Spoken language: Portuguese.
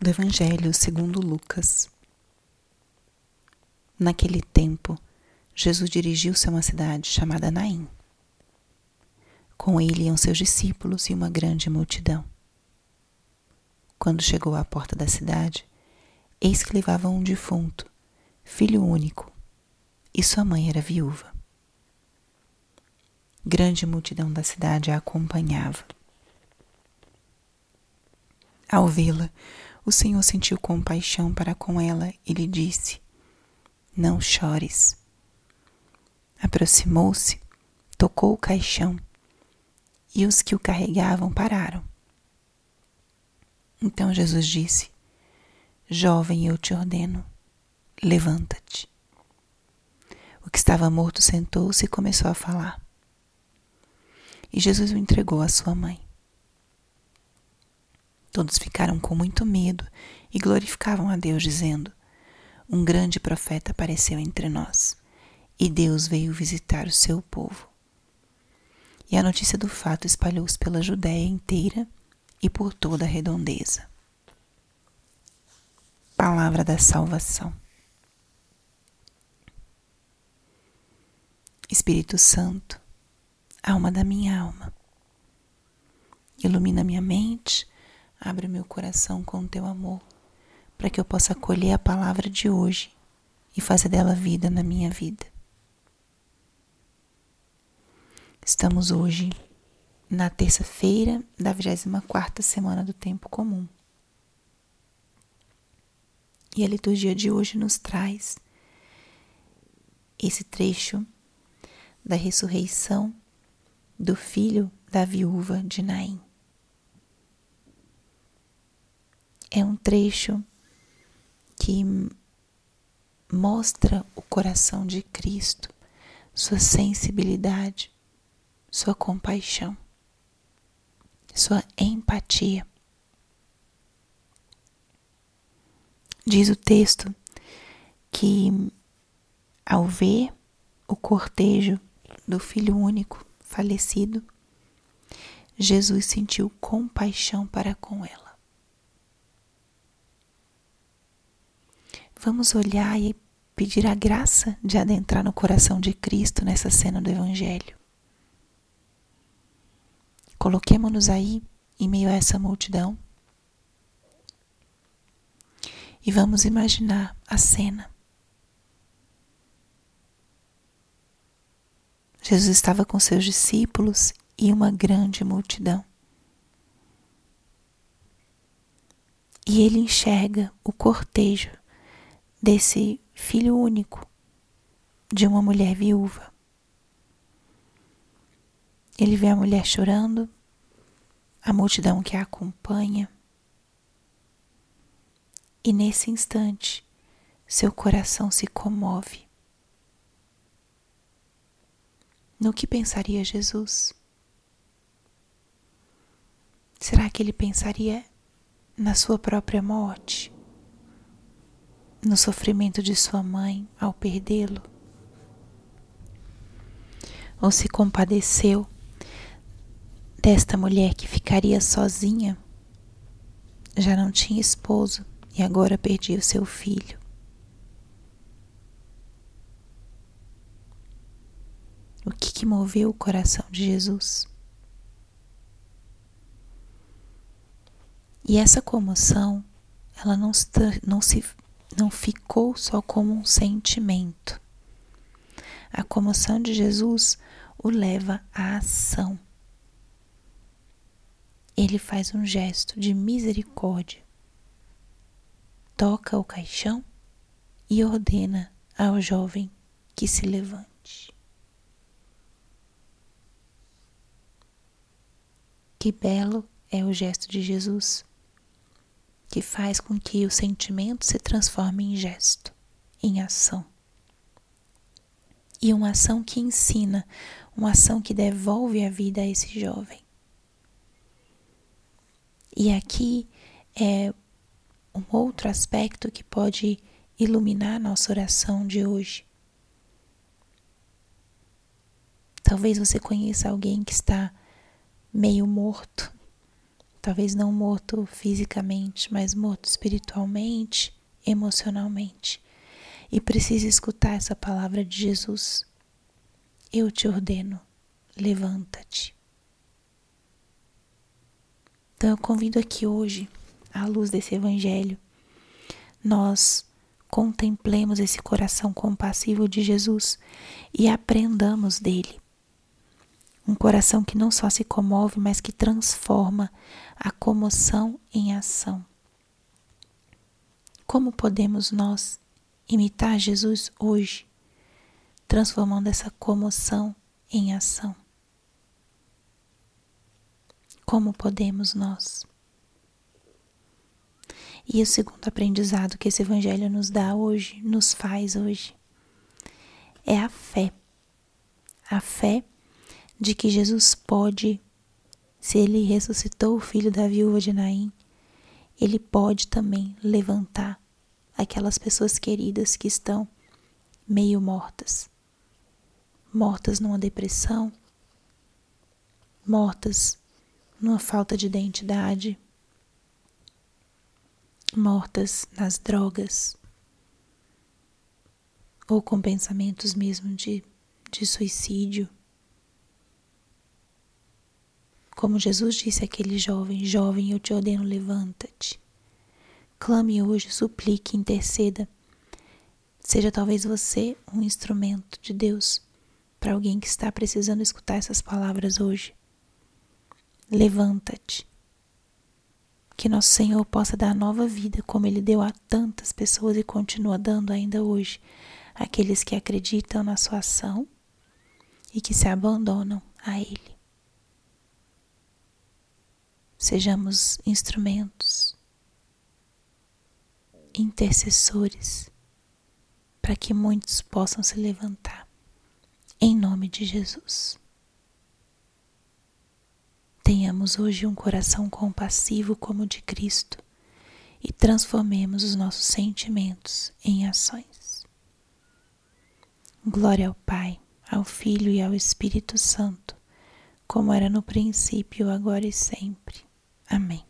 do Evangelho segundo Lucas. Naquele tempo, Jesus dirigiu-se a uma cidade chamada Naim. Com ele iam seus discípulos e uma grande multidão. Quando chegou à porta da cidade, eis que levava um defunto, filho único, e sua mãe era viúva. Grande multidão da cidade a acompanhava. Ao vê-la, o Senhor sentiu compaixão para com ela e lhe disse: Não chores. Aproximou-se, tocou o caixão e os que o carregavam pararam. Então Jesus disse: Jovem, eu te ordeno, levanta-te. O que estava morto sentou-se e começou a falar. E Jesus o entregou à sua mãe. Todos ficaram com muito medo e glorificavam a Deus, dizendo: Um grande profeta apareceu entre nós, e Deus veio visitar o seu povo. E a notícia do fato espalhou-se pela Judéia inteira e por toda a redondeza. Palavra da salvação. Espírito Santo, alma da minha alma, ilumina minha mente Abre meu coração com o teu amor, para que eu possa acolher a palavra de hoje e fazer dela vida na minha vida. Estamos hoje na terça-feira da 24 semana do tempo comum. E a liturgia de hoje nos traz esse trecho da ressurreição do filho da viúva de Naim. É um trecho que mostra o coração de Cristo, sua sensibilidade, sua compaixão, sua empatia. Diz o texto que, ao ver o cortejo do filho único falecido, Jesus sentiu compaixão para com ela. Vamos olhar e pedir a graça de adentrar no coração de Cristo nessa cena do Evangelho. Coloquemos-nos aí em meio a essa multidão e vamos imaginar a cena. Jesus estava com seus discípulos e uma grande multidão. E ele enxerga o cortejo desse filho único de uma mulher viúva. Ele vê a mulher chorando, a multidão que a acompanha, e nesse instante seu coração se comove. No que pensaria Jesus? Será que ele pensaria na sua própria morte? No sofrimento de sua mãe ao perdê-lo? Ou se compadeceu desta mulher que ficaria sozinha, já não tinha esposo e agora perdia o seu filho? O que, que moveu o coração de Jesus? E essa comoção, ela não, não se não ficou só como um sentimento. A comoção de Jesus o leva à ação. Ele faz um gesto de misericórdia, toca o caixão e ordena ao jovem que se levante. Que belo é o gesto de Jesus que faz com que o sentimento se transforme em gesto, em ação. E uma ação que ensina, uma ação que devolve a vida a esse jovem. E aqui é um outro aspecto que pode iluminar nossa oração de hoje. Talvez você conheça alguém que está meio morto, talvez não morto fisicamente, mas morto espiritualmente, emocionalmente, e precisa escutar essa palavra de Jesus. Eu te ordeno, levanta-te. Então eu convido aqui hoje, à luz desse evangelho, nós contemplemos esse coração compassivo de Jesus e aprendamos dele. Um coração que não só se comove, mas que transforma a comoção em ação. Como podemos nós imitar Jesus hoje, transformando essa comoção em ação? Como podemos nós? E o segundo aprendizado que esse evangelho nos dá hoje, nos faz hoje, é a fé. A fé de que Jesus pode, se ele ressuscitou o filho da viúva de Naim, ele pode também levantar aquelas pessoas queridas que estão meio mortas. Mortas numa depressão, mortas numa falta de identidade, mortas nas drogas ou com pensamentos mesmo de, de suicídio. Como Jesus disse àquele jovem: Jovem, eu te ordeno, levanta-te. Clame hoje, suplique, interceda. Seja talvez você um instrumento de Deus para alguém que está precisando escutar essas palavras hoje. Levanta-te que nosso Senhor possa dar nova vida, como Ele deu a tantas pessoas e continua dando ainda hoje, aqueles que acreditam na Sua ação e que se abandonam a Ele. Sejamos instrumentos, intercessores, para que muitos possam se levantar, em nome de Jesus. Tenhamos hoje um coração compassivo como o de Cristo e transformemos os nossos sentimentos em ações. Glória ao Pai, ao Filho e ao Espírito Santo, como era no princípio, agora e sempre. Amém.